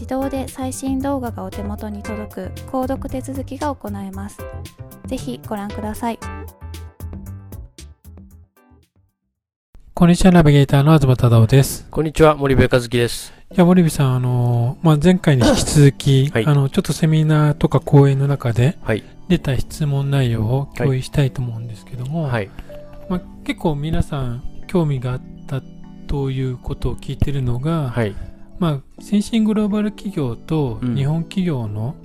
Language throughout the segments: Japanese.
自動で最新動画がお手元に届く購読手続きが行えます。ぜひご覧ください。こんにちは、ナビゲーターの東忠夫です。こんにちは、森部和樹です。いや、森部さん、あの、まあ、前回に引き続き、はい、あの、ちょっとセミナーとか講演の中で、出た質問内容を共有したいと思うんですけども、はい、まあ、結構皆さん興味があったということを聞いてるのが、はい、まあ、先進グローバル企業と日本企業の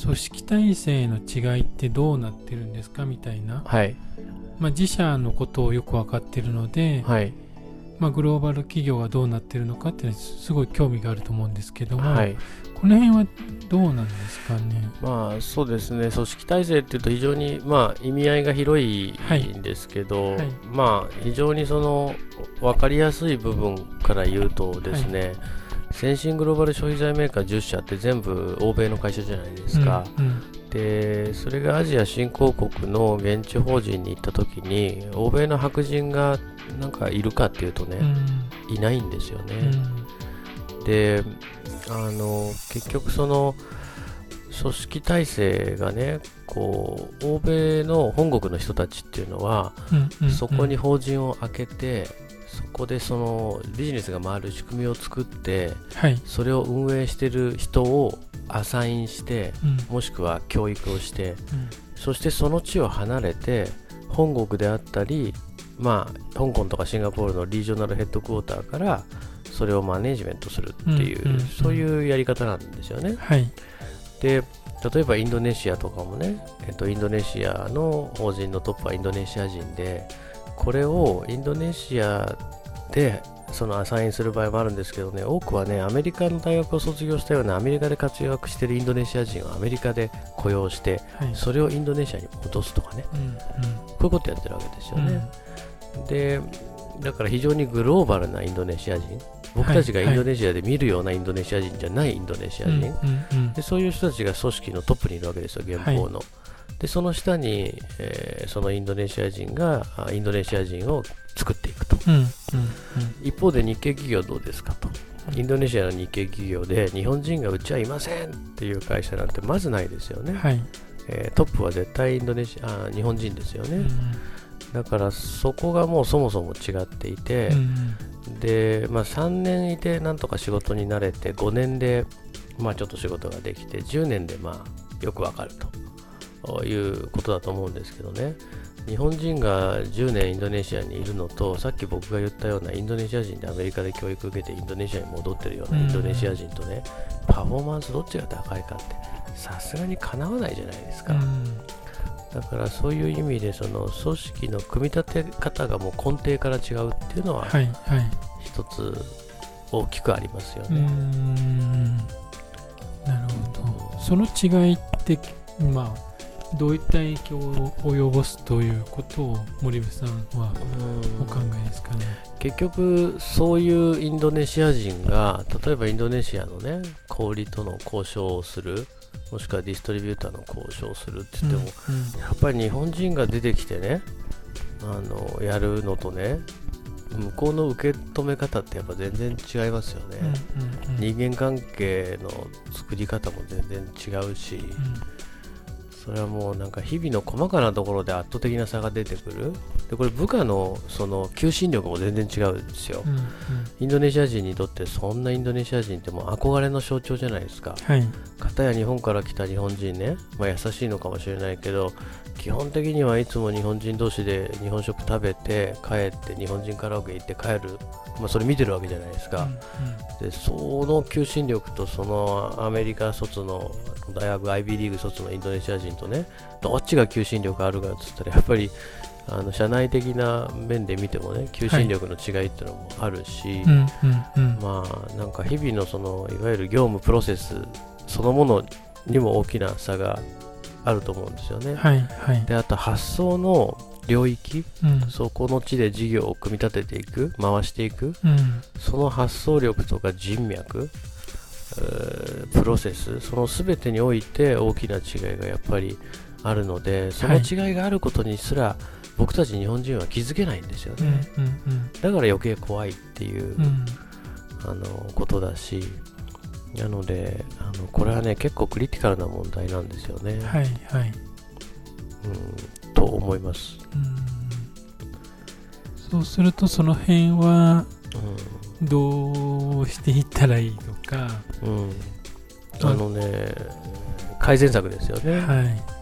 組織体制の違いってどうなってるんですかみたいな、はい、まあ、自社のことをよく分かってるので、はい、まあ、グローバル企業がどうなってるのかってすごい興味があると思うんですけども、はい、この辺はどうなんですかね？まあそうですね。組織体制っていうと非常にまあ意味合いが広いんですけど、はい。はい、まあ非常にその分かりやすい部分から言うとですね、先進グローバル消費財メーカー10社って全部欧米の会社じゃないですか、うんうん、でそれがアジア新興国の現地法人に行った時に欧米の白人がなんかいるかっていうとね、うん、いないんですよね、であの結局その組織体制がねこう欧米の本国の人たちっていうのは、そこに法人を開けてそこでそのビジネスが回る仕組みを作って、はい、それを運営してる人をアサインして、うん、もしくは教育をして、うん、そしてその地を離れて本国であったり、まあ、香港とかシンガポールのリージョナルヘッドクォーターからそれをマネジメントするっていう、うん、そういうやり方なんですよね。はい、で例えばインドネシアとかもね、えっと、インドネシアの法人のトップはインドネシア人でこれをインドネシアでそのアサインする場合もあるんですけどね、多くはね、アメリカの大学を卒業したようなアメリカで活躍しているインドネシア人をアメリカで雇用して、はい、それをインドネシアに戻すとかね、うんうん、こういうことやってるわけですよね。うん、で、だから非常にグローバルなインドネシア人、僕たちがインドネシアで見るようなインドネシア人じゃないインドネシア人、でそういう人たちが組織のトップにいるわけですよ、現行の。はいでその下に、えー、そのインドネシア人がインドネシア人を作っていくと、うんうんうん、一方で日系企業どうですかと。インドネシアの日系企業で日本人がうちはいませんっていう会社なんてまずないですよね、はい、えー、トップは絶対インドネシアあ日本人ですよね、うん、だからそこがもうそもそも違っていて、うん、で、まあ、3年いてなんとか仕事に慣れて5年で、まあ、ちょっと仕事ができて10年でまあよくわかるということだと思うんですけどね。日本人が10年インドネシアにいるのと、さっき僕が言ったようなインドネシア人でアメリカで教育受けてインドネシアに戻ってるようなインドネシア人とね、パフォーマンスどっちが高いかって、さすがにかなわないじゃないですか。だからそういう意味でその組織の組み立て方がもう根底から違うっていうのは一つ大きくありますよね。なるほど。その違いってまあどういった影響を及ぼすということを森部さんはお考えですかね？結局そういうインドネシア人が例えばインドネシアのね小売との交渉をするもしくはディストリビューターの交渉するって言っても、うんうん、やっぱり日本人が出てきてねあのやるのとね向こうの受け止め方ってやっぱ全然違いますよね、うんうんうん、人間関係の作り方も全然違うし、うんそれはもうなんか日々の細かなところで圧倒的な差が出てくる。でこれ部下のその求心力も全然違うんですよ、うんうん、インドネシア人にとってそんなインドネシア人ってもう憧れの象徴じゃないですか、はい、片や日本から来た日本人ね、まあ、優しいのかもしれないけど基本的にはいつも日本人同士で日本食食べて帰って日本人カラオケ行って帰る、まあ、それ見てるわけじゃないですか、うんうん、でその求心力とそのアメリカ卒の大学 IB リーグ卒のインドネシア人とねどっちが求心力あるかっつったらやっぱりあの社内的な面で見てもね求心力の違いっていうのもあるし、はい。まあなんか日々のそのいわゆる業務プロセスそのものにも大きな差があると思うんですよね。はいはい、であと発想の領域、うん、そこの地で事業を組み立てていく回していく、うん、その発想力とか人脈プロセスその全てにおいて大きな違いがやっぱりあるのでその違いがあることにすら、はい、僕たち日本人は気づけないんですよね、うんうんうん、だから余計怖いっていう、うん、あのことだしなのであのこれはね結構クリティカルな問題なんですよね。はいはい、うん、と思います。そうするとその辺はどうしていったらいいのか、うん、あのね改善策ですよね。はい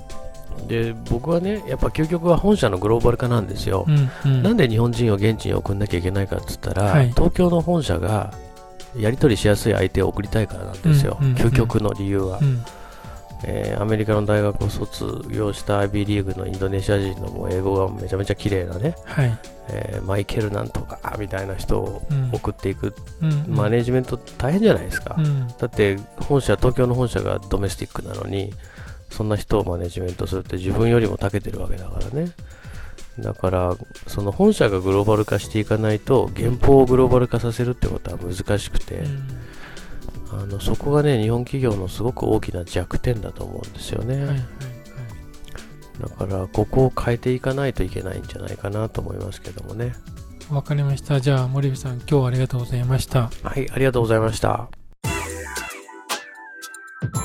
で僕はね、やっぱ究極は本社のグローバル化なんですよ、うんうん、なんで日本人を現地に送んなきゃいけないかって言ったら、はい、東京の本社がやり取りしやすい相手を送りたいからなんですよ、うんうんうん、究極の理由は、うん、えー、アメリカの大学を卒業した IB リーグのインドネシア人のもう英語がめちゃめちゃ綺麗なね、はい、えー、マイケルなんとかみたいな人を送っていく、うん、マネジメント大変じゃないですか、うん、だって本社東京の本社がドメスティックなのにそんな人をマネジメントするって自分よりも長けてるわけだからねだから、その本社がグローバル化していかないと、原稿をグローバル化させるってことは難しくて、うん、あのそこがね、日本企業のすごく大きな弱点だと思うんですよね。はいはいはい、だから、ここを変えていかないといけないんじゃないかなと思いますけどもね。わかりました。じゃあ、森部さん、今日はありがとうございました。はい、ありがとうございました。